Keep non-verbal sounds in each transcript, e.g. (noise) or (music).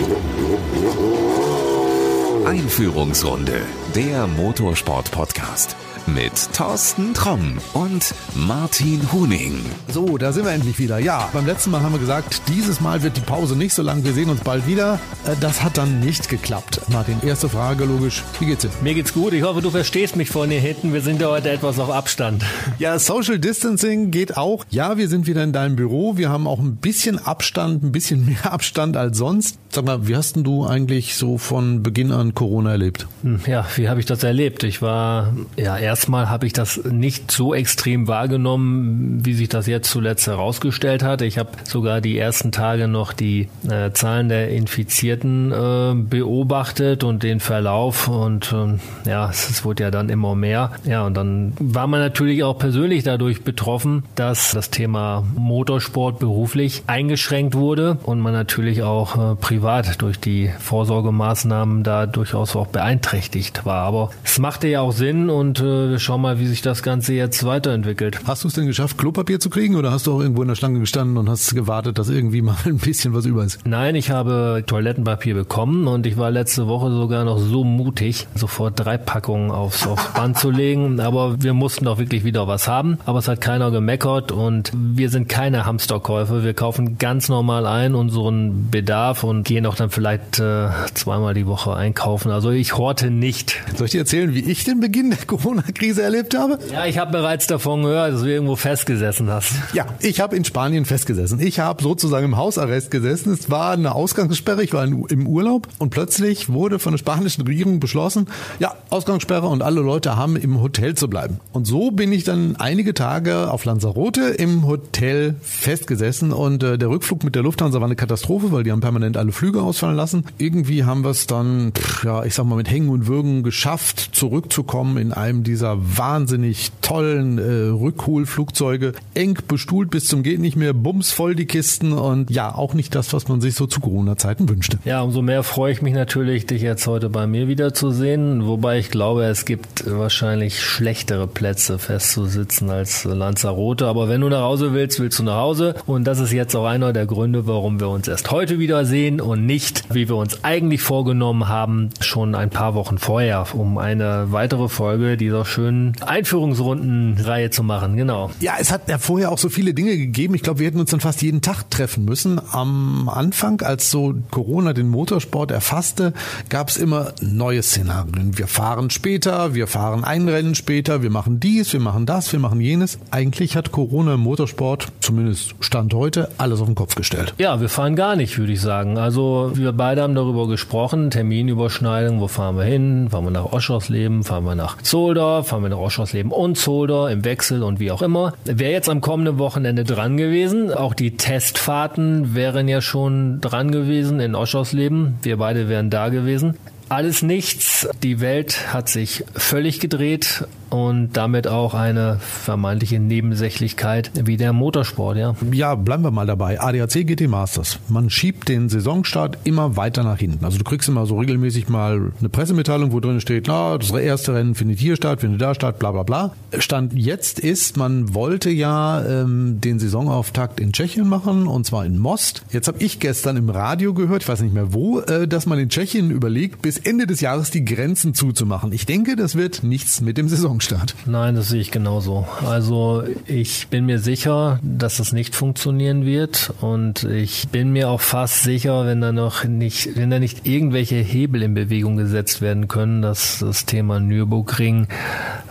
よっよっよっ。Einführungsrunde, der Motorsport-Podcast mit Thorsten Tromm und Martin Huning. So, da sind wir endlich wieder. Ja, beim letzten Mal haben wir gesagt, dieses Mal wird die Pause nicht so lang. Wir sehen uns bald wieder. Äh, das hat dann nicht geklappt. Martin, erste Frage logisch. Wie geht's dir? Mir geht's gut. Ich hoffe, du verstehst mich von hier hinten. Wir sind ja heute etwas auf Abstand. (laughs) Ja, Social Distancing geht auch. Ja, wir sind wieder in deinem Büro. Wir haben auch ein bisschen Abstand, ein bisschen (laughs) mehr Abstand als sonst. Sag mal, wie hast denn du eigentlich so von Beginn an Corona erlebt? Hm, ja, wie habe ich das erlebt? Ich war ja erst erstmal habe ich das nicht so extrem wahrgenommen, wie sich das jetzt zuletzt herausgestellt hat. Ich habe sogar die ersten Tage noch die äh, Zahlen der Infizierten äh, beobachtet und den Verlauf und ähm, ja, es, es wurde ja dann immer mehr. Ja, und dann war man natürlich auch persönlich dadurch betroffen, dass das Thema Motorsport beruflich eingeschränkt wurde und man natürlich auch äh, privat durch die Vorsorgemaßnahmen da durchaus auch beeinträchtigt war. Aber es machte ja auch Sinn und äh, wir schauen mal, wie sich das Ganze jetzt weiterentwickelt. Hast du es denn geschafft, Klopapier zu kriegen oder hast du auch irgendwo in der Schlange gestanden und hast gewartet, dass irgendwie (laughs) mal ein bisschen was über ist? Nein, ich habe Toilettenpapier bekommen und ich war letzte Woche sogar noch so mutig, sofort drei Packungen aufs, aufs Band zu legen. Aber wir mussten auch wirklich wieder was haben. Aber es hat keiner gemeckert und wir sind keine Hamsterkäufe. Wir kaufen ganz normal ein unseren Bedarf und gehen auch dann vielleicht äh, zweimal die Woche einkaufen. Also ich horte nicht. Soll ich dir erzählen, wie ich den Beginn der (laughs) Corona Krise erlebt habe? Ja, ich habe bereits davon gehört, dass du irgendwo festgesessen hast. Ja, ich habe in Spanien festgesessen. Ich habe sozusagen im Hausarrest gesessen. Es war eine Ausgangssperre. Ich war im Urlaub und plötzlich wurde von der spanischen Regierung beschlossen, ja, Ausgangssperre und alle Leute haben im Hotel zu bleiben. Und so bin ich dann einige Tage auf Lanzarote im Hotel festgesessen und äh, der Rückflug mit der Lufthansa war eine Katastrophe, weil die haben permanent alle Flüge ausfallen lassen. Irgendwie haben wir es dann, pff, ja, ich sag mal, mit Hängen und Würgen geschafft, zurückzukommen in einem dieser wahnsinnig tollen äh, Rückholflugzeuge, eng bestuhlt bis zum geht nicht mehr, bumsvoll die Kisten und ja, auch nicht das, was man sich so zu Corona-Zeiten wünschte. Ja, umso mehr freue ich mich natürlich, dich jetzt heute bei mir wiederzusehen, wobei ich glaube, es gibt wahrscheinlich schlechtere Plätze festzusitzen als Lanzarote, aber wenn du nach Hause willst, willst du nach Hause. Und das ist jetzt auch einer der Gründe, warum wir uns erst heute wiedersehen und nicht, wie wir uns eigentlich vorgenommen haben, schon ein paar Wochen vorher, um eine weitere Folge dieser schönen Einführungsrundenreihe zu machen, genau. Ja, es hat ja vorher auch so viele Dinge gegeben. Ich glaube, wir hätten uns dann fast jeden Tag treffen müssen. Am Anfang, als so Corona den Motorsport erfasste, gab es immer neue Szenarien. Wir fahren später, wir fahren ein Rennen später, wir machen dies, wir machen das, wir machen jenes. Eigentlich hat Corona im Motorsport, zumindest Stand heute, alles auf den Kopf gestellt. Ja, wir fahren gar nicht, würde ich sagen. Also wir beide haben darüber gesprochen, Terminüberschneidung, wo fahren wir hin? Fahren wir nach Oschersleben? Fahren wir nach Zolder? fahren wir nach Oschersleben und Zolder im Wechsel und wie auch immer. Wäre jetzt am kommenden Wochenende dran gewesen. Auch die Testfahrten wären ja schon dran gewesen in Oschersleben. Wir beide wären da gewesen. Alles nichts. Die Welt hat sich völlig gedreht und damit auch eine vermeintliche Nebensächlichkeit wie der Motorsport, ja. Ja, bleiben wir mal dabei. ADAC GT Masters. Man schiebt den Saisonstart immer weiter nach hinten. Also du kriegst immer so regelmäßig mal eine Pressemitteilung, wo drin steht, na, das erste Rennen findet hier statt, findet da statt, bla bla bla. Stand jetzt ist, man wollte ja ähm, den Saisonauftakt in Tschechien machen und zwar in Most. Jetzt habe ich gestern im Radio gehört, ich weiß nicht mehr wo, äh, dass man in Tschechien überlegt, bis Ende des Jahres die Grenzen zuzumachen. Ich denke, das wird nichts mit dem Saison Saisonstart. Nein, das sehe ich genauso. Also ich bin mir sicher, dass das nicht funktionieren wird und ich bin mir auch fast sicher, wenn da noch nicht, wenn da nicht irgendwelche Hebel in Bewegung gesetzt werden können, dass das Thema Nürburgring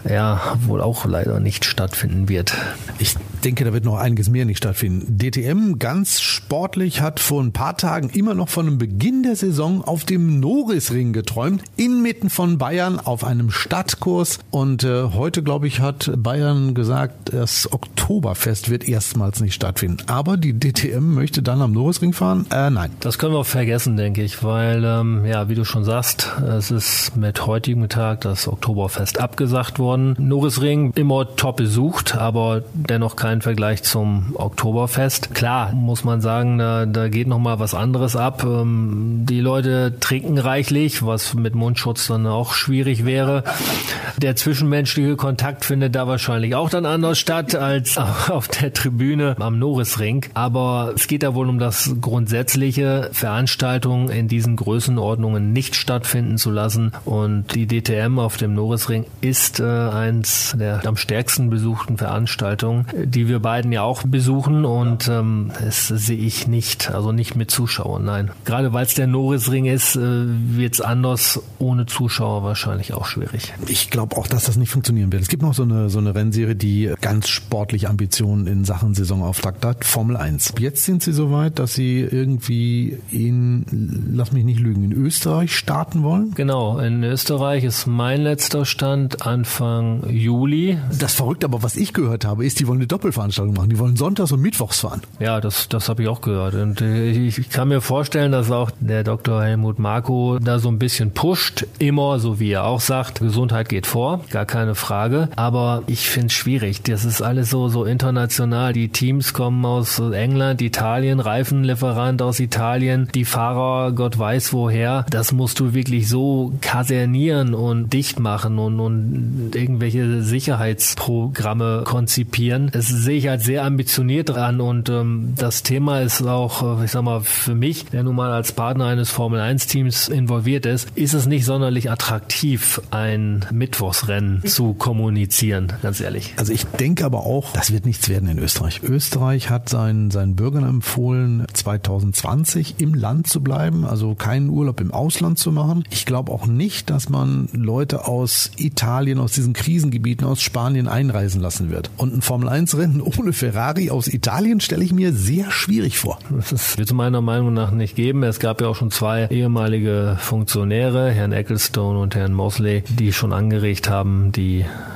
ja wohl auch leider nicht stattfinden wird. Ich denke, da wird noch einiges mehr nicht stattfinden. DTM ganz sportlich hat vor ein paar Tagen immer noch von einem Beginn der Saison auf dem Norrisring geträumt, inmitten von Bayern auf einem Stadtkurs und äh, heute, glaube ich, hat Bayern gesagt, das Oktoberfest wird erstmals nicht stattfinden. Aber die DTM möchte dann am Norrisring fahren? Äh, nein. Das können wir vergessen, denke ich, weil, ähm, ja, wie du schon sagst, es ist mit heutigem Tag das Oktoberfest abgesagt worden. Norrisring immer top besucht, aber dennoch kein Vergleich zum Oktoberfest. Klar, muss man sagen, da, da geht noch mal was anderes ab. Ähm, die Leute trinken reichlich, was mit Mundschutz dann auch schwierig wäre. Der zwischenmenschliche Kontakt findet da wahrscheinlich auch dann anders statt als (laughs) auf der Tribüne am Norrisring. Aber es geht da wohl um das grundsätzliche Veranstaltungen in diesen Größenordnungen nicht stattfinden zu lassen. Und die DTM auf dem Norrisring ist äh, eins der am stärksten besuchten Veranstaltungen, die wir beiden ja auch besuchen. Und ähm, das sehe ich nicht, also nicht mit Zuschauern, nein. Gerade weil es der Norrisring ist, äh, wird es anders ohne Zuschauer wahrscheinlich auch schwierig. Ich glaube auch, dass das nicht funktionieren wird. Es gibt noch so eine, so eine Rennserie, die ganz sportlich Ambitionen in Sachen Saisonauftakt hat, Formel 1. Jetzt sind sie so weit, dass sie irgendwie in, lass mich nicht lügen, in Österreich starten wollen? Genau, in Österreich ist mein letzter Stand Anfang Juli. Das Verrückte aber, was ich gehört habe, ist, die wollen eine Doppelveranstaltung machen. Die wollen sonntags und mittwochs fahren. Ja, das, das habe ich auch gehört. Und ich kann mir vorstellen, dass auch der Dr. Helmut Marko da so ein bisschen pusht. Immer, so wie er auch sagt, Gesundheit geht vor, gar keine Frage. Aber ich finde es schwierig. Das ist alles so, so international. Die Teams kommen aus England, Italien, Reifenlieferant aus Italien, die Fahrer, Gott weiß woher. Das musst du wirklich so kasernieren und dicht machen und, und irgendwelche Sicherheitsprogramme konzipieren. Das sehe ich als sehr ambitioniert an und ähm, das Thema ist auch, äh, ich sag mal, für mich, der nun mal als Partner eines Formel 1 Teams involviert ist, ist es nicht sonderlich attraktiv, ein Mittwochsrennen zu kommunizieren, ganz ehrlich. Also ich denke aber auch, das wird nichts werden in Österreich. Österreich hat seinen, seinen Bürgern empfohlen, 2020 im Land zu bleiben, also keinen Urlaub im Ausland zu machen. Ich glaube auch nicht, dass man Leute aus Italien, aus diesen Krisengebieten, aus Spanien einreisen lassen wird. Und ein Formel 1 Rennen ohne Ferrari aus Italien stelle ich mir sehr schwierig vor. Das wird meiner Meinung nach nicht geben. Es gab ja auch schon zwei ehemalige Funktionäre, Herrn Ecclestone und Herrn Mosley, die schon angeregt haben, die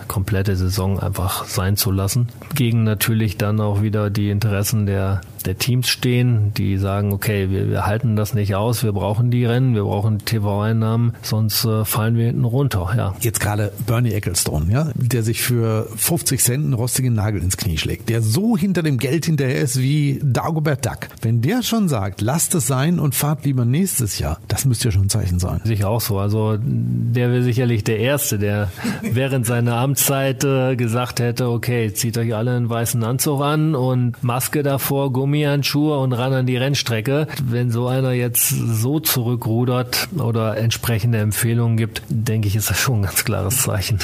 komplette Saison einfach sein zu lassen. Gegen natürlich dann auch wieder die Interessen der der Teams stehen, die sagen, okay, wir, wir halten das nicht aus, wir brauchen die Rennen, wir brauchen TV-Einnahmen, sonst äh, fallen wir hinten runter. Ja. Jetzt gerade Bernie Ecclestone, ja, der sich für 50 Cent einen rostigen Nagel ins Knie schlägt, der so hinter dem Geld hinterher ist wie Dagobert Duck. Wenn der schon sagt, lasst es sein und fahrt lieber nächstes Jahr, das müsste ja schon ein Zeichen sein. Sicher auch so. Also der wäre sicherlich der Erste, der (laughs) während seiner Amtszeit äh, gesagt hätte, okay, zieht euch alle einen weißen Anzug an und Maske davor, Gummi Gummihandschuhe und ran an die Rennstrecke. Wenn so einer jetzt so zurückrudert oder entsprechende Empfehlungen gibt, denke ich, ist das schon ein ganz klares Zeichen.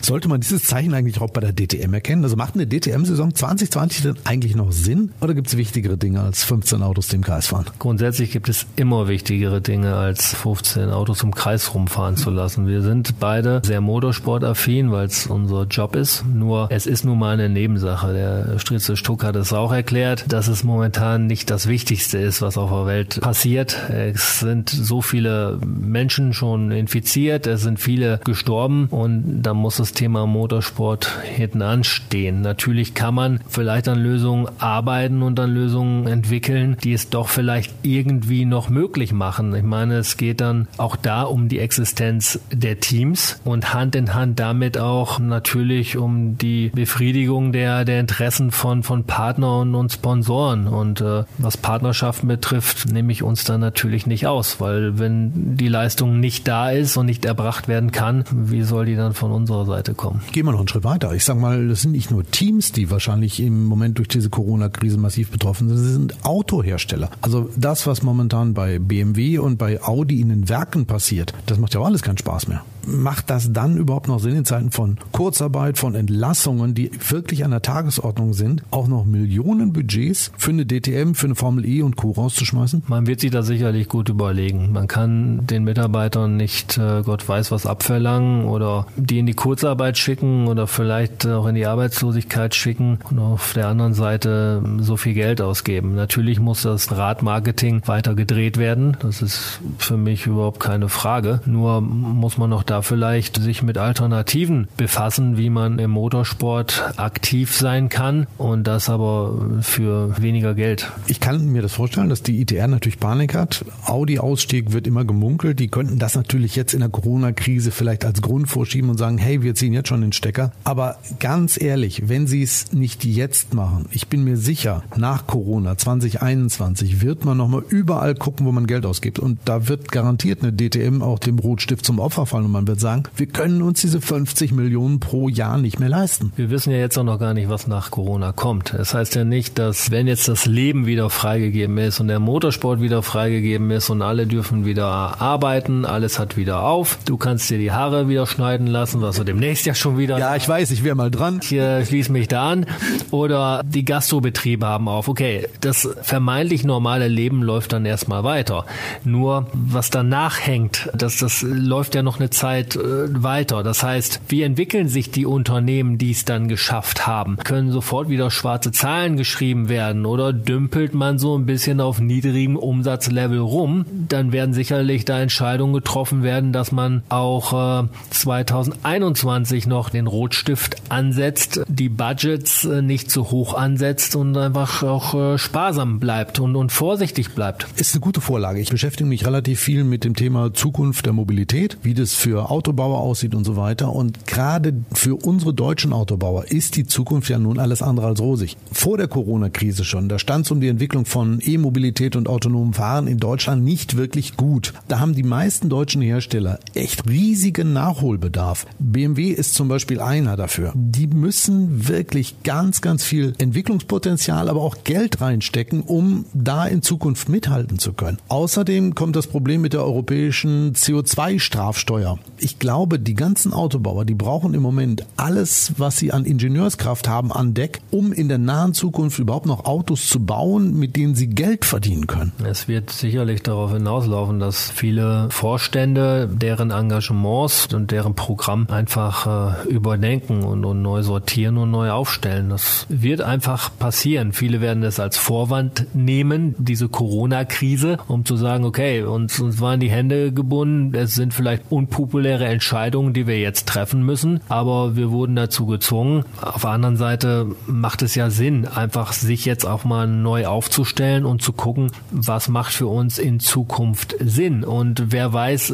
Sollte man dieses Zeichen eigentlich auch bei der DTM erkennen? Also macht eine DTM-Saison 2020 denn eigentlich noch Sinn oder gibt es wichtigere Dinge als 15 Autos, die im Kreis fahren? Grundsätzlich gibt es immer wichtigere Dinge als 15 Autos im Kreis rumfahren zu lassen. Wir sind beide sehr motorsportaffin, weil es unser Job ist. Nur es ist nun mal eine Nebensache. Der Stritze Stuck hat es auch erklärt, dass es momentan nicht das Wichtigste ist, was auf der Welt passiert. Es sind so viele Menschen schon infiziert, es sind viele gestorben und da muss das Thema Motorsport hinten anstehen. Natürlich kann man vielleicht an Lösungen arbeiten und an Lösungen entwickeln, die es doch vielleicht irgendwie noch möglich machen. Ich meine, es geht dann auch da um die Existenz der Teams und Hand in Hand damit auch natürlich um die Befriedigung der, der Interessen von, von Partnern und Sponsoren. Und äh, was Partnerschaften betrifft, nehme ich uns dann natürlich nicht aus, weil wenn die Leistung nicht da ist und nicht erbracht werden kann, wie soll die dann von unserer Seite kommen? Gehen wir noch einen Schritt weiter. Ich sage mal, das sind nicht nur Teams, die wahrscheinlich im Moment durch diese Corona-Krise massiv betroffen sind, das sind Autohersteller. Also das, was momentan bei BMW und bei Audi in den Werken passiert, das macht ja auch alles keinen Spaß mehr macht das dann überhaupt noch Sinn in Zeiten von Kurzarbeit, von Entlassungen, die wirklich an der Tagesordnung sind, auch noch Millionen Budgets für eine DTM, für eine Formel E und Co. rauszuschmeißen? Man wird sich da sicherlich gut überlegen. Man kann den Mitarbeitern nicht äh, Gott weiß was abverlangen oder die in die Kurzarbeit schicken oder vielleicht auch in die Arbeitslosigkeit schicken und auf der anderen Seite so viel Geld ausgeben. Natürlich muss das Radmarketing weiter gedreht werden. Das ist für mich überhaupt keine Frage. Nur muss man noch da da vielleicht sich mit Alternativen befassen, wie man im Motorsport aktiv sein kann und das aber für weniger Geld. Ich kann mir das vorstellen, dass die ITR natürlich Panik hat. Audi-Ausstieg wird immer gemunkelt. Die könnten das natürlich jetzt in der Corona-Krise vielleicht als Grund vorschieben und sagen, hey, wir ziehen jetzt schon den Stecker. Aber ganz ehrlich, wenn sie es nicht jetzt machen, ich bin mir sicher, nach Corona 2021 wird man nochmal überall gucken, wo man Geld ausgibt. Und da wird garantiert eine DTM auch dem Rotstift zum Opfer fallen und man wird sagen, wir können uns diese 50 Millionen pro Jahr nicht mehr leisten. Wir wissen ja jetzt auch noch gar nicht, was nach Corona kommt. Das heißt ja nicht, dass wenn jetzt das Leben wieder freigegeben ist und der Motorsport wieder freigegeben ist und alle dürfen wieder arbeiten, alles hat wieder auf. Du kannst dir die Haare wieder schneiden lassen, was du demnächst ja schon wieder. Ja, ich weiß, ich wäre mal dran. Ich äh, schließe mich da an. Oder die Gastrobetriebe haben auf. Okay, das vermeintlich normale Leben läuft dann erstmal weiter. Nur was danach hängt, das, das läuft ja noch eine Zeit äh, weiter. Das heißt, wie entwickeln sich die Unternehmen, die es dann geschafft haben? Können sofort wieder schwarze Zahlen geschrieben werden oder dümpelt man so ein bisschen auf niedrigem Umsatzlevel rum? Dann werden sicherlich da Entscheidungen getroffen werden, dass man auch äh, 2021 noch den Rotstift ansetzt, die Budgets äh, nicht zu hoch ansetzt und einfach auch äh, sparsam bleibt und, und vorsichtig bleibt. Ist eine gute Vorlage. Ich beschäftige mich relativ viel mit dem Thema Zukunft der Mobilität, wie das für Autobauer aussieht und so weiter. Und gerade für unsere deutschen Autobauer ist die Zukunft ja nun alles andere als rosig. Vor der Corona-Krise schon, da stand es um die Entwicklung von E-Mobilität und autonomem Fahren in Deutschland nicht wirklich gut. Da haben die meisten deutschen Hersteller echt riesigen Nachholbedarf. BMW ist zum Beispiel einer dafür. Die müssen wirklich ganz, ganz viel Entwicklungspotenzial, aber auch Geld reinstecken, um da in Zukunft mithalten zu können. Außerdem kommt das Problem mit der europäischen CO2-Strafsteuer. Ich glaube, die ganzen Autobauer, die brauchen im Moment alles, was sie an Ingenieurskraft haben, an Deck, um in der nahen Zukunft überhaupt noch Autos zu bauen, mit denen sie Geld verdienen können. Es wird sicherlich darauf hinauslaufen, dass viele Vorstände deren Engagements und deren Programm einfach äh, überdenken und, und neu sortieren und neu aufstellen. Das wird einfach passieren. Viele werden es als Vorwand nehmen, diese Corona-Krise, um zu sagen, okay, uns, uns waren die Hände gebunden, es sind vielleicht unpopuläre Entscheidungen, die wir jetzt treffen müssen, aber wir wurden dazu gezwungen. Auf der anderen Seite macht es ja Sinn, einfach sich jetzt auch mal neu aufzustellen und zu gucken, was macht für uns in Zukunft Sinn und wer weiß,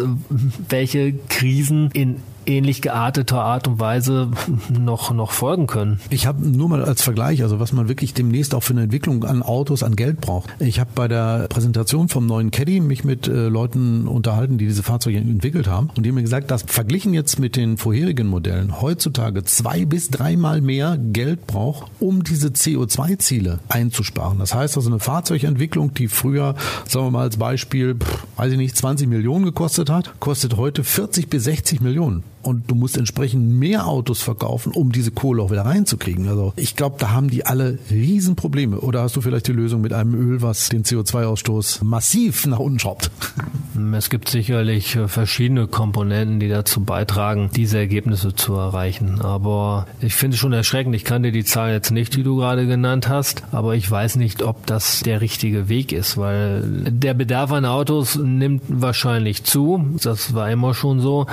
welche Krisen in ähnlich gearteter Art und Weise (laughs) noch, noch folgen können. Ich habe nur mal als Vergleich, also was man wirklich demnächst auch für eine Entwicklung an Autos, an Geld braucht. Ich habe bei der Präsentation vom neuen Caddy mich mit äh, Leuten unterhalten, die diese Fahrzeuge entwickelt haben und die haben mir gesagt, dass verglichen jetzt mit den vorherigen Modellen heutzutage zwei bis dreimal mehr Geld braucht, um diese CO2-Ziele einzusparen. Das heißt also eine Fahrzeugentwicklung, die früher, sagen wir mal als Beispiel, weiß ich nicht, 20 Millionen gekostet hat, kostet heute 40 bis 60 Millionen und du musst entsprechend mehr Autos verkaufen, um diese Kohle auch wieder reinzukriegen. Also ich glaube, da haben die alle Riesenprobleme. Oder hast du vielleicht die Lösung mit einem Öl, was den CO2-Ausstoß massiv nach unten schraubt? (laughs) Es gibt sicherlich verschiedene Komponenten, die dazu beitragen, diese Ergebnisse zu erreichen. Aber ich finde es schon erschreckend. Ich kannte die Zahl jetzt nicht, die du gerade genannt hast, aber ich weiß nicht, ob das der richtige Weg ist, weil der Bedarf an Autos nimmt wahrscheinlich zu. Das war immer schon so.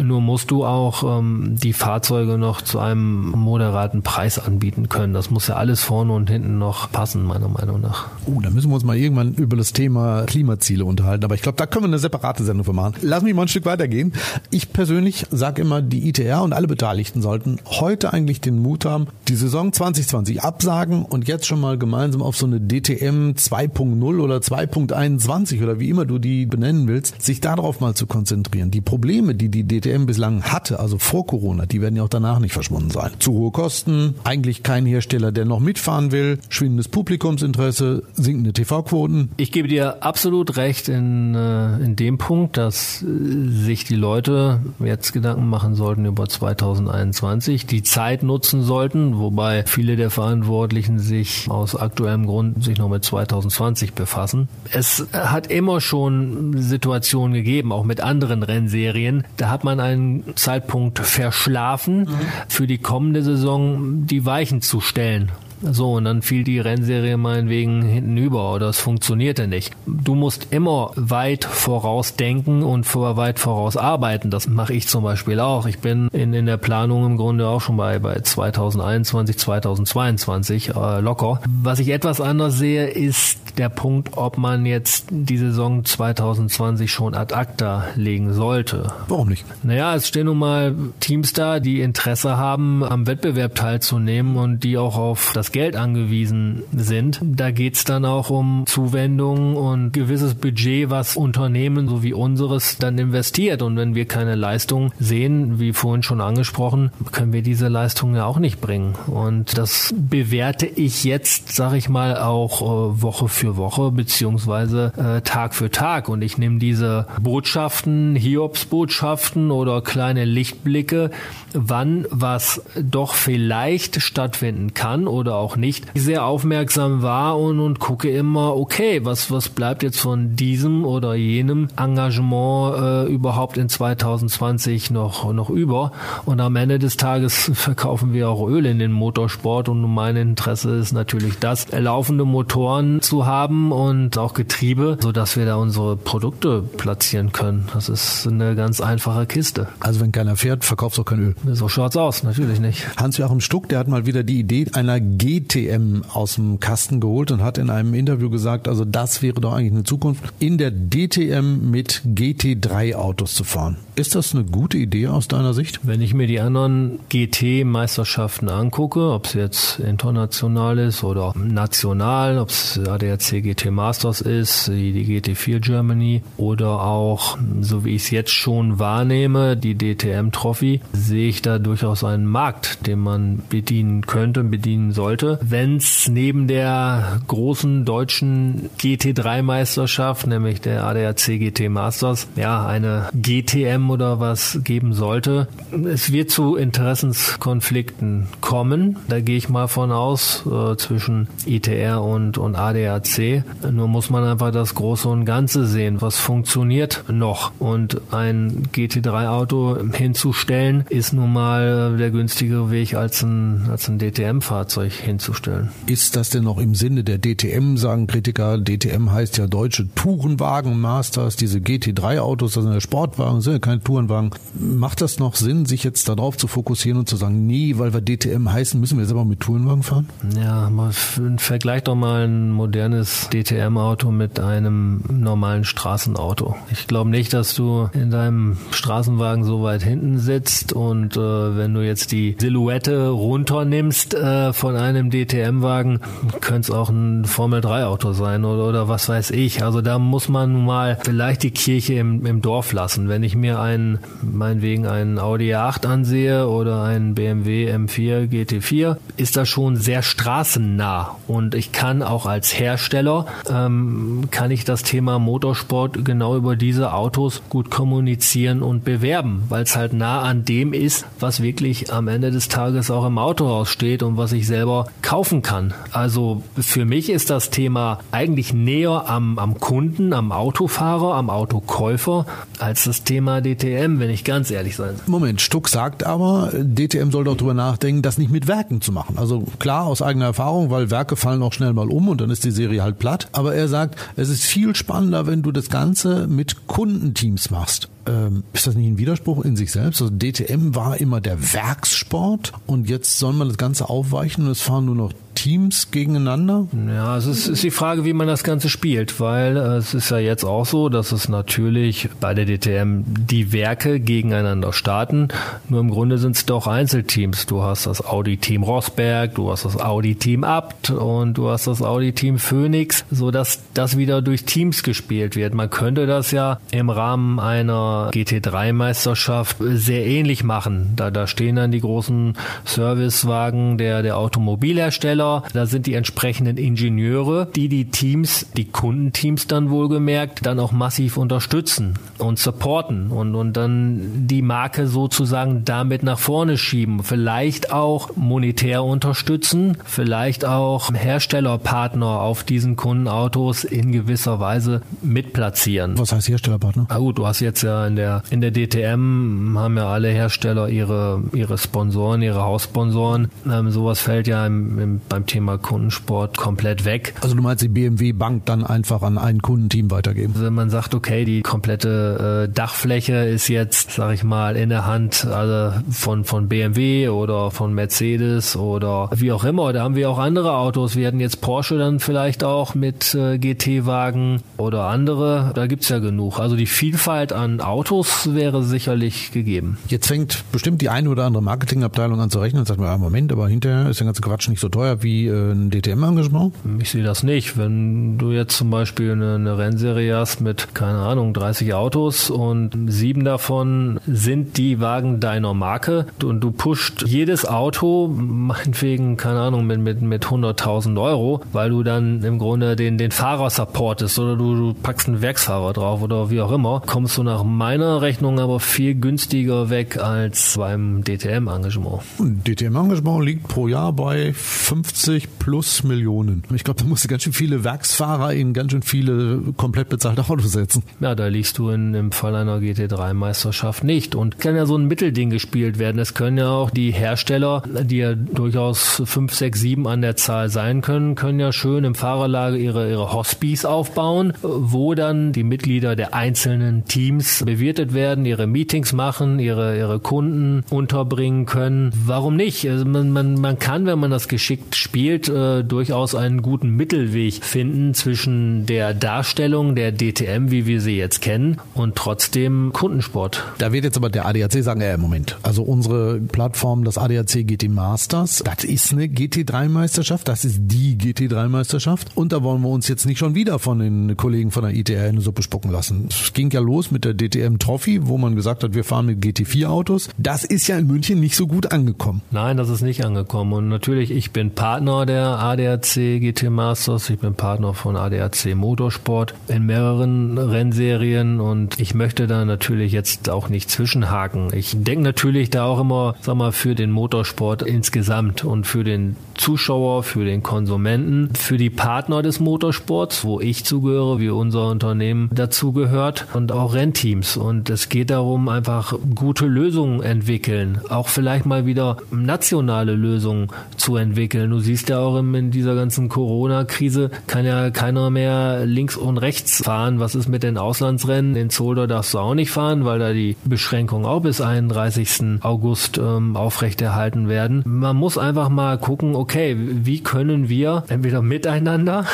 Nur musst du auch ähm, die Fahrzeuge noch zu einem moderaten Preis anbieten können. Das muss ja alles vorne und hinten noch passen, meiner Meinung nach. Oh, da müssen wir uns mal irgendwann über das Thema Klimaziele unterhalten. Aber ich glaube, da können wir eine separate Sendung für machen. Lass mich mal ein Stück weitergehen. Ich persönlich sage immer, die ITR und alle Beteiligten sollten heute eigentlich den Mut haben, die Saison 2020 absagen und jetzt schon mal gemeinsam auf so eine DTM 2.0 oder 2.21 oder wie immer du die benennen willst, sich darauf mal zu konzentrieren. Die Probleme, die die DTM bislang hatte, also vor Corona, die werden ja auch danach nicht verschwunden sein. Zu hohe Kosten, eigentlich kein Hersteller, der noch mitfahren will, schwindendes Publikumsinteresse, sinkende TV-Quoten. Ich gebe dir absolut recht in, äh, in dem Punkt, dass äh, sich die Leute jetzt Gedanken machen sollten über 2021, die Zeit nutzen sollten, wobei viele der Verantwortlichen sich aus aktuellem Grund sich noch mit 2020 befassen. Es hat immer schon Situationen gegeben, auch mit anderen Rennserien. Da hat man einen Zeitpunkt verschlafen, mhm. für die kommende Saison die Weichen zu stellen. So, und dann fiel die Rennserie meinetwegen hinten über oder es funktionierte nicht. Du musst immer weit vorausdenken und vor weit voraus arbeiten. Das mache ich zum Beispiel auch. Ich bin in, in der Planung im Grunde auch schon bei, bei 2021, 2022 äh, locker. Was ich etwas anders sehe, ist der Punkt, ob man jetzt die Saison 2020 schon ad acta legen sollte. Warum nicht? Naja, es stehen nun mal Teams da, die Interesse haben, am Wettbewerb teilzunehmen und die auch auf das Geld angewiesen sind. Da geht's dann auch um Zuwendungen und gewisses Budget, was Unternehmen so wie unseres dann investiert. Und wenn wir keine Leistung sehen, wie vorhin schon angesprochen, können wir diese Leistung ja auch nicht bringen. Und das bewerte ich jetzt, sag ich mal, auch äh, Woche für Woche beziehungsweise äh, Tag für Tag. Und ich nehme diese Botschaften, Hiobsbotschaften oder kleine Lichtblicke, wann was doch vielleicht stattfinden kann oder auch nicht, sehr aufmerksam wahr und, und gucke immer, okay, was, was bleibt jetzt von diesem oder jenem Engagement äh, überhaupt in 2020 noch, noch über. Und am Ende des Tages verkaufen wir auch Öl in den Motorsport und mein Interesse ist natürlich das, laufende Motoren zu haben und auch Getriebe, so dass wir da unsere Produkte platzieren können. Das ist eine ganz einfache Kiste. Also wenn keiner fährt, verkaufst du auch kein Öl. So schaut's aus, natürlich nicht. Hans-Joachim Stuck, der hat mal wieder die Idee einer GTM aus dem Kasten geholt und hat in einem Interview gesagt, also das wäre doch eigentlich eine Zukunft, in der DTM mit GT3 Autos zu fahren. Ist das eine gute Idee aus deiner Sicht? Wenn ich mir die anderen GT-Meisterschaften angucke, ob es jetzt international ist oder national, ob es ADAC GT Masters ist, die GT4 Germany oder auch, so wie ich es jetzt schon wahrnehme, die DTM Trophy, sehe ich da durchaus einen Markt, den man bedienen könnte, bedienen sollte. Wenn es neben der großen deutschen GT3-Meisterschaft, nämlich der ADAC GT Masters, ja, eine GTM oder was geben sollte. Es wird zu Interessenskonflikten kommen. Da gehe ich mal von aus äh, zwischen ITR und, und ADAC. Nur muss man einfach das Große und Ganze sehen. Was funktioniert noch? Und ein GT3-Auto hinzustellen, ist nun mal der günstigere Weg als ein, als ein DTM-Fahrzeug hinzustellen. Ist das denn noch im Sinne der DTM, sagen Kritiker? DTM heißt ja Deutsche Tourenwagen Masters. Diese GT3-Autos, das sind ja Sportwagen, sind ja keine Tourenwagen. Macht das noch Sinn, sich jetzt darauf zu fokussieren und zu sagen, nee, weil wir DTM heißen, müssen wir jetzt aber mit Tourenwagen fahren? Ja, mal vergleich doch mal ein modernes DTM-Auto mit einem normalen Straßenauto. Ich glaube nicht, dass du in deinem Straßenwagen so weit hinten sitzt und äh, wenn du jetzt die Silhouette runternimmst äh, von einem DTM-Wagen, könnte es auch ein Formel-3-Auto sein oder, oder was weiß ich. Also da muss man mal vielleicht die Kirche im, im Dorf lassen. Wenn ich mir einen, meinetwegen einen Audi A8 ansehe oder einen BMW M4 GT4, ist das schon sehr straßennah. Und ich kann auch als Hersteller, ähm, kann ich das Thema Motorsport genau über diese Autos gut kommunizieren und bewerben, weil es halt nah an dem ist, was wirklich am Ende des Tages auch im Autohaus steht und was ich selber kaufen kann. Also für mich ist das Thema eigentlich näher am, am Kunden, am Autofahrer, am Autokäufer als das Thema DTM, wenn ich ganz ehrlich sein soll. Moment, Stuck sagt aber, DTM soll doch drüber nachdenken, das nicht mit Werken zu machen. Also klar, aus eigener Erfahrung, weil Werke fallen auch schnell mal um und dann ist die Serie halt platt. Aber er sagt, es ist viel spannender, wenn du das Ganze mit Kundenteams machst. Ähm, ist das nicht ein Widerspruch in sich selbst? Also DTM war immer der Werkssport und jetzt soll man das Ganze aufweichen und es fahren nur noch Teams gegeneinander? Ja, es ist, ist die Frage, wie man das Ganze spielt, weil äh, es ist ja jetzt auch so, dass es natürlich bei der DTM die Werke gegeneinander starten. Nur im Grunde sind es doch Einzelteams. Du hast das Audi-Team Rosberg, du hast das Audi-Team Abt und du hast das Audi-Team Phoenix, so dass das wieder durch Teams gespielt wird. Man könnte das ja im Rahmen einer GT3-Meisterschaft sehr ähnlich machen. Da, da stehen dann die großen Servicewagen der, der Automobilhersteller da sind die entsprechenden Ingenieure, die die Teams, die Kundenteams dann wohlgemerkt, dann auch massiv unterstützen und supporten und, und dann die Marke sozusagen damit nach vorne schieben. Vielleicht auch monetär unterstützen, vielleicht auch Herstellerpartner auf diesen Kundenautos in gewisser Weise mitplatzieren. Was heißt Herstellerpartner? Na gut, du hast jetzt ja ja in der, in der DTM haben ja alle Hersteller ihre, ihre Sponsoren, ihre Haussponsoren. Ähm, sowas fällt ja im, im, beim Thema Kundensport komplett weg. Also du meinst die BMW Bank dann einfach an ein Kundenteam weitergeben? Also wenn man sagt, okay, die komplette äh, Dachfläche ist jetzt, sag ich mal, in der Hand also von, von BMW oder von Mercedes oder wie auch immer. Da haben wir auch andere Autos. Wir hatten jetzt Porsche dann vielleicht auch mit äh, GT-Wagen oder andere. Da gibt's ja genug. Also die Vielfalt an Autos wäre sicherlich gegeben. Jetzt fängt bestimmt die eine oder andere Marketingabteilung an zu rechnen und sagt mir, ja, Moment, aber hinterher ist der ganze Quatsch nicht so teuer wie äh, ein DTM-Engagement. Ich sehe das nicht. Wenn du jetzt zum Beispiel eine, eine Rennserie hast mit, keine Ahnung, 30 Autos und sieben davon sind die Wagen deiner Marke und du pusht jedes Auto, meinetwegen, keine Ahnung, mit, mit, mit 100.000 Euro, weil du dann im Grunde den, den Fahrer supportest oder du, du packst einen Werksfahrer drauf oder wie auch immer, kommst du nach meiner Rechnung aber viel günstiger weg als beim DTM-Engagement. DTM-Engagement liegt pro Jahr bei 50 plus Millionen. Ich glaube, da musst du ganz schön viele Werksfahrer in ganz schön viele komplett bezahlte Autos setzen. Ja, da liegst du in, im Fall einer GT3-Meisterschaft nicht. Und kann ja so ein Mittelding gespielt werden. Es können ja auch die Hersteller, die ja durchaus 5, 6, 7 an der Zahl sein können, können ja schön im Fahrerlager ihre, ihre Hospice aufbauen, wo dann die Mitglieder der einzelnen Teams bewirtet werden, ihre Meetings machen, ihre, ihre Kunden unterbringen können. Warum nicht? Also man, man, man kann, wenn man das geschickt spielt, äh, durchaus einen guten Mittelweg finden zwischen der Darstellung der DTM, wie wir sie jetzt kennen, und trotzdem Kundensport. Da wird jetzt aber der ADAC sagen, äh, Moment, also unsere Plattform, das ADAC GT Masters, das ist eine GT3-Meisterschaft, das ist die GT3-Meisterschaft und da wollen wir uns jetzt nicht schon wieder von den Kollegen von der ITR in eine Suppe spucken lassen. Es ging ja los mit der DTM Trophy, wo man gesagt hat, wir fahren mit GT4-Autos. Das ist ja in München nicht so gut angekommen. Nein, das ist nicht angekommen und natürlich, ich bin Partner der ADAC GT Masters, ich bin Partner von ADAC Motorsport in mehreren Rennserien und ich möchte da natürlich jetzt auch nicht zwischenhaken. Ich denke natürlich da auch immer, sag mal, für den Motorsport insgesamt und für den Zuschauer, für den Konsumenten, für die Partner des Motorsports, wo ich zugehöre, wie unser Unternehmen dazugehört und auch Rennteams. Und es geht darum, einfach gute Lösungen entwickeln, auch vielleicht mal wieder nationale Lösungen zu entwickeln. Du siehst ja auch in dieser ganzen Corona-Krise kann ja keiner mehr links und rechts fahren. Was ist mit den Auslandsrennen? In Zolder darfst du auch nicht fahren, weil da die Beschränkungen auch bis 31. August ähm, aufrechterhalten werden. Man muss einfach mal gucken, okay, wie können wir entweder miteinander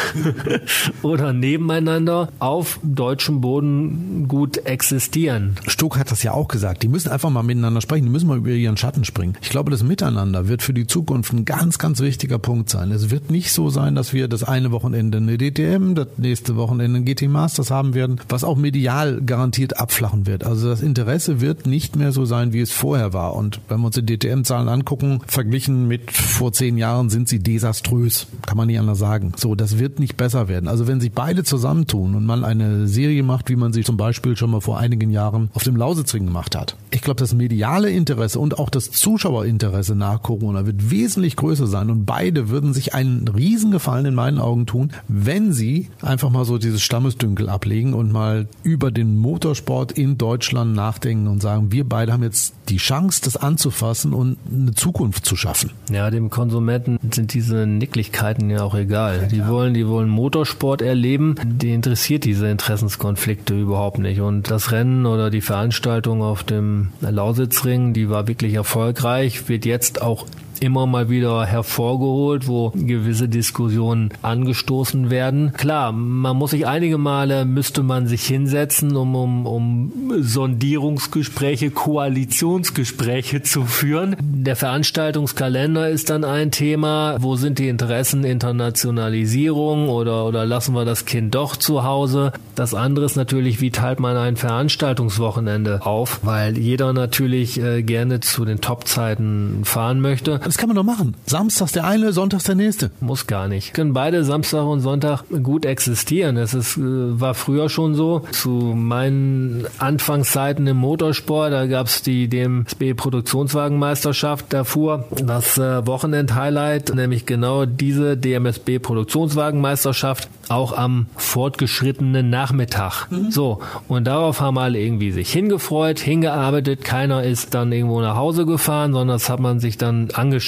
(laughs) oder nebeneinander auf deutschem Boden gut existieren. Stuck hat das ja auch gesagt. Die müssen einfach mal miteinander sprechen. Die müssen mal über ihren Schatten springen. Ich glaube, das Miteinander wird für die Zukunft ein ganz, ganz wichtiger Punkt sein. Es wird nicht so sein, dass wir das eine Wochenende eine DTM, das nächste Wochenende ein GT Masters haben werden, was auch medial garantiert abflachen wird. Also das Interesse wird nicht mehr so sein, wie es vorher war. Und wenn wir uns die DTM-Zahlen angucken, verglichen mit vor zehn Jahren sind sie desaströs. Kann man nicht anders sagen. So, das wird nicht besser werden. Also wenn sich beide zusammentun und man eine Serie macht, wie man sie zum Beispiel schon mal vor einigen Jahren auf dem Lausitzring gemacht hat. Ich glaube, das mediale Interesse und auch das Zuschauerinteresse nach Corona wird wesentlich größer sein und beide würden sich einen Riesengefallen in meinen Augen tun, wenn sie einfach mal so dieses Stammesdünkel ablegen und mal über den Motorsport in Deutschland nachdenken und sagen, wir beide haben jetzt die Chance, das anzufassen und eine Zukunft zu schaffen. Ja, dem Konsumenten sind diese Nicklichkeiten ja auch egal. Die wollen, die wollen Motorsport erleben. Die interessiert diese Interessenskonflikte überhaupt nicht. Und das Rennen oder die Veranstaltung auf dem Lausitzring, die war wirklich erfolgreich, wird jetzt auch immer mal wieder hervorgeholt, wo gewisse Diskussionen angestoßen werden. Klar, man muss sich einige Male müsste man sich hinsetzen, um, um, um Sondierungsgespräche, Koalitionsgespräche zu führen. Der Veranstaltungskalender ist dann ein Thema. Wo sind die Interessen Internationalisierung oder, oder lassen wir das Kind doch zu Hause? Das andere ist natürlich, wie teilt man ein Veranstaltungswochenende auf? Weil jeder natürlich äh, gerne zu den Topzeiten fahren möchte. Das kann man doch machen. Samstags der eine, sonntags der nächste. Muss gar nicht. Können beide Samstag und Sonntag gut existieren. Das ist, äh, war früher schon so. Zu meinen Anfangszeiten im Motorsport, da gab es die DMSB Produktionswagenmeisterschaft. Da fuhr das äh, Wochenend-Highlight, nämlich genau diese DMSB Produktionswagenmeisterschaft auch am fortgeschrittenen Nachmittag. Mhm. So, und darauf haben alle irgendwie sich hingefreut, hingearbeitet. Keiner ist dann irgendwo nach Hause gefahren, sondern das hat man sich dann angeschaut.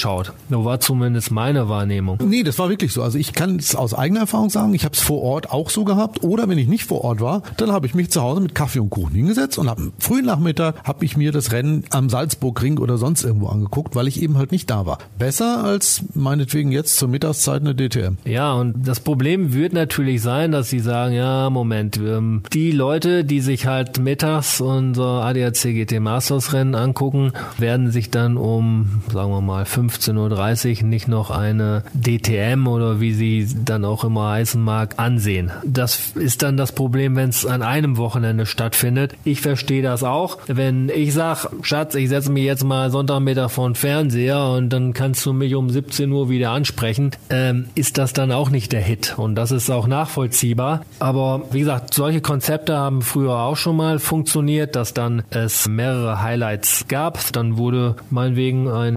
So war zumindest meine Wahrnehmung. Nee, das war wirklich so. Also ich kann es aus eigener Erfahrung sagen, ich habe es vor Ort auch so gehabt. Oder wenn ich nicht vor Ort war, dann habe ich mich zu Hause mit Kaffee und Kuchen hingesetzt und am frühen Nachmittag habe ich mir das Rennen am Salzburgring oder sonst irgendwo angeguckt, weil ich eben halt nicht da war. Besser als meinetwegen jetzt zur Mittagszeit eine DTM. Ja, und das Problem wird natürlich sein, dass sie sagen, ja, Moment, ähm, die Leute, die sich halt mittags unser ADAC GT Masters Rennen angucken, werden sich dann um, sagen wir mal, 15.30 Uhr nicht noch eine DTM oder wie sie dann auch immer heißen mag, ansehen. Das ist dann das Problem, wenn es an einem Wochenende stattfindet. Ich verstehe das auch. Wenn ich sage, Schatz, ich setze mich jetzt mal Sonntagmittag vor den Fernseher und dann kannst du mich um 17 Uhr wieder ansprechen, ähm, ist das dann auch nicht der Hit. Und das ist auch nachvollziehbar. Aber wie gesagt, solche Konzepte haben früher auch schon mal funktioniert, dass dann es mehrere Highlights gab. Dann wurde meinetwegen ein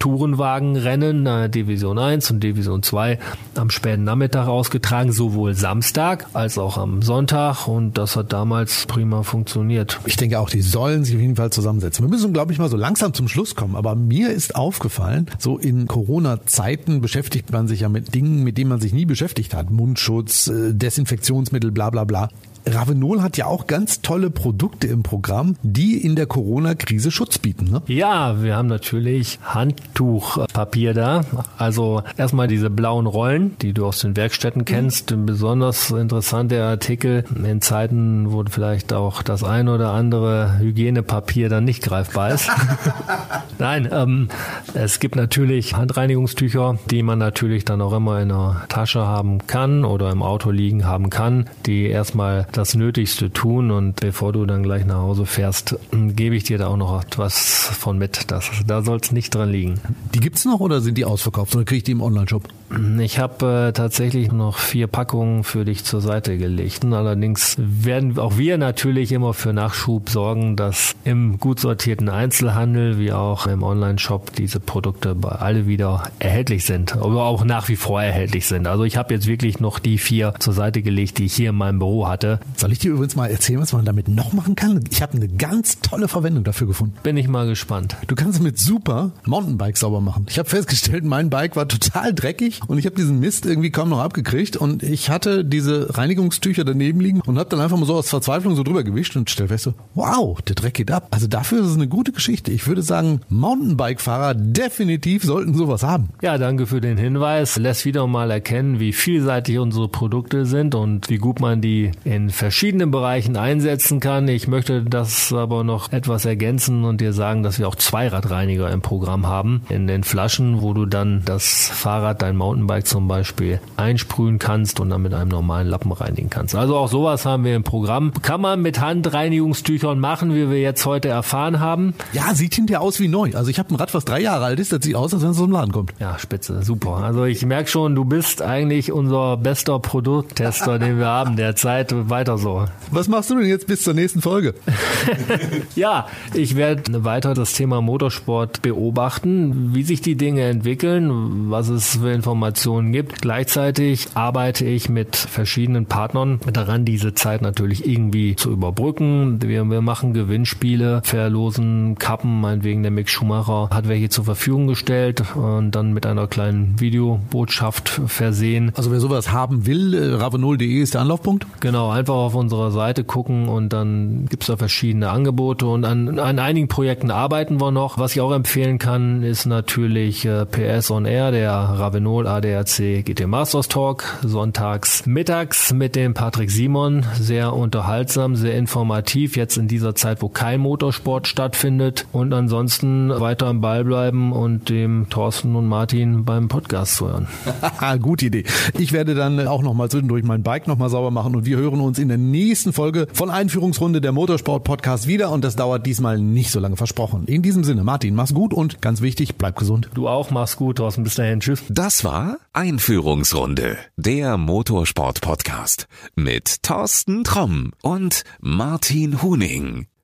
Tourenwagenrennen, äh, Division 1 und Division 2 am späten Nachmittag ausgetragen, sowohl Samstag als auch am Sonntag. Und das hat damals prima funktioniert. Ich denke auch, die sollen sich auf jeden Fall zusammensetzen. Wir müssen, glaube ich, mal so langsam zum Schluss kommen. Aber mir ist aufgefallen, so in Corona-Zeiten beschäftigt man sich ja mit Dingen, mit denen man sich nie beschäftigt hat. Mundschutz, äh, Desinfektionsmittel, bla bla bla. Ravenol hat ja auch ganz tolle Produkte im Programm, die in der Corona-Krise Schutz bieten. Ne? Ja, wir haben natürlich Handtuchpapier da. Also erstmal diese blauen Rollen, die du aus den Werkstätten kennst. Mhm. Besonders interessante Artikel in Zeiten, wo vielleicht auch das ein oder andere Hygienepapier dann nicht greifbar ist. (laughs) Nein, ähm, es gibt natürlich Handreinigungstücher, die man natürlich dann auch immer in der Tasche haben kann oder im Auto liegen haben kann, die erstmal das Nötigste tun und bevor du dann gleich nach Hause fährst, gebe ich dir da auch noch etwas von mit. Das, da soll es nicht dran liegen. Die gibt's noch oder sind die ausverkauft oder kriege ich die im Online-Shop? Ich habe äh, tatsächlich noch vier Packungen für dich zur Seite gelegt. Allerdings werden auch wir natürlich immer für Nachschub sorgen, dass im gut sortierten Einzelhandel wie auch im Online-Shop diese Produkte alle wieder erhältlich sind, aber auch nach wie vor erhältlich sind. Also ich habe jetzt wirklich noch die vier zur Seite gelegt, die ich hier in meinem Büro hatte. Soll ich dir übrigens mal erzählen, was man damit noch machen kann? Ich habe eine ganz tolle Verwendung dafür gefunden. Bin ich mal gespannt. Du kannst mit super Mountainbike sauber machen. Ich habe festgestellt, mein Bike war total dreckig und ich habe diesen Mist irgendwie kaum noch abgekriegt und ich hatte diese Reinigungstücher daneben liegen und habe dann einfach mal so aus Verzweiflung so drüber gewischt und stell fest so, wow, der Dreck geht ab. Also dafür ist es eine gute Geschichte. Ich würde sagen, Mountainbike-Fahrer definitiv sollten sowas haben. Ja, danke für den Hinweis. Lässt wieder mal erkennen, wie vielseitig unsere Produkte sind und wie gut man die in verschiedenen Bereichen einsetzen kann. Ich möchte das aber noch etwas ergänzen und dir sagen, dass wir auch Zweiradreiniger im Programm haben. In den Flaschen, wo du dann das Fahrrad, dein Mountainbike zum Beispiel einsprühen kannst und dann mit einem normalen Lappen reinigen kannst. Also auch sowas haben wir im Programm. Kann man mit Handreinigungstüchern machen, wie wir jetzt heute erfahren haben. Ja, sieht hinterher aus wie neu. Also ich habe ein Rad, was drei Jahre alt ist, das sieht aus, als wenn es aus dem Laden kommt. Ja, spitze, super. Also ich merke schon, du bist eigentlich unser bester Produkttester, den wir haben derzeit. Weiter so. Was machst du denn jetzt bis zur nächsten Folge? (laughs) ja, ich werde weiter das Thema Motorsport beobachten, wie sich die Dinge entwickeln, was es für Informationen gibt. Gleichzeitig arbeite ich mit verschiedenen Partnern daran, diese Zeit natürlich irgendwie zu überbrücken. Wir, wir machen Gewinnspiele, verlosen Kappen, meinetwegen der Mick Schumacher hat welche zur Verfügung gestellt und dann mit einer kleinen Videobotschaft versehen. Also wer sowas haben will, äh, ravenol.de ist der Anlaufpunkt? Genau, einfach auf unserer Seite gucken und dann gibt's da verschiedene Angebote und an, an einigen Projekten arbeiten wir noch. Was ich auch empfehlen kann, ist natürlich äh, PS on Air, der Ravenol ADAC GT Masters Talk, sonntags mittags mit dem Patrick Simon. Sehr unterhaltsam, sehr informativ, jetzt in dieser Zeit, wo kein Motorsport stattfindet. Und ansonsten weiter am Ball bleiben und dem Thorsten und Martin beim Podcast zu hören. (laughs) Gute Idee. Ich werde dann auch nochmal zwischendurch mein Bike nochmal sauber machen und wir hören uns in der nächsten Folge von Einführungsrunde der Motorsport Podcast wieder und das dauert diesmal nicht so lange versprochen. In diesem Sinne, Martin, mach's gut und ganz wichtig, bleib gesund. Du auch, mach's gut, Thorsten. Bis dahin. Tschüss. Das war Einführungsrunde, der Motorsport Podcast mit Thorsten Tromm und Martin Huning.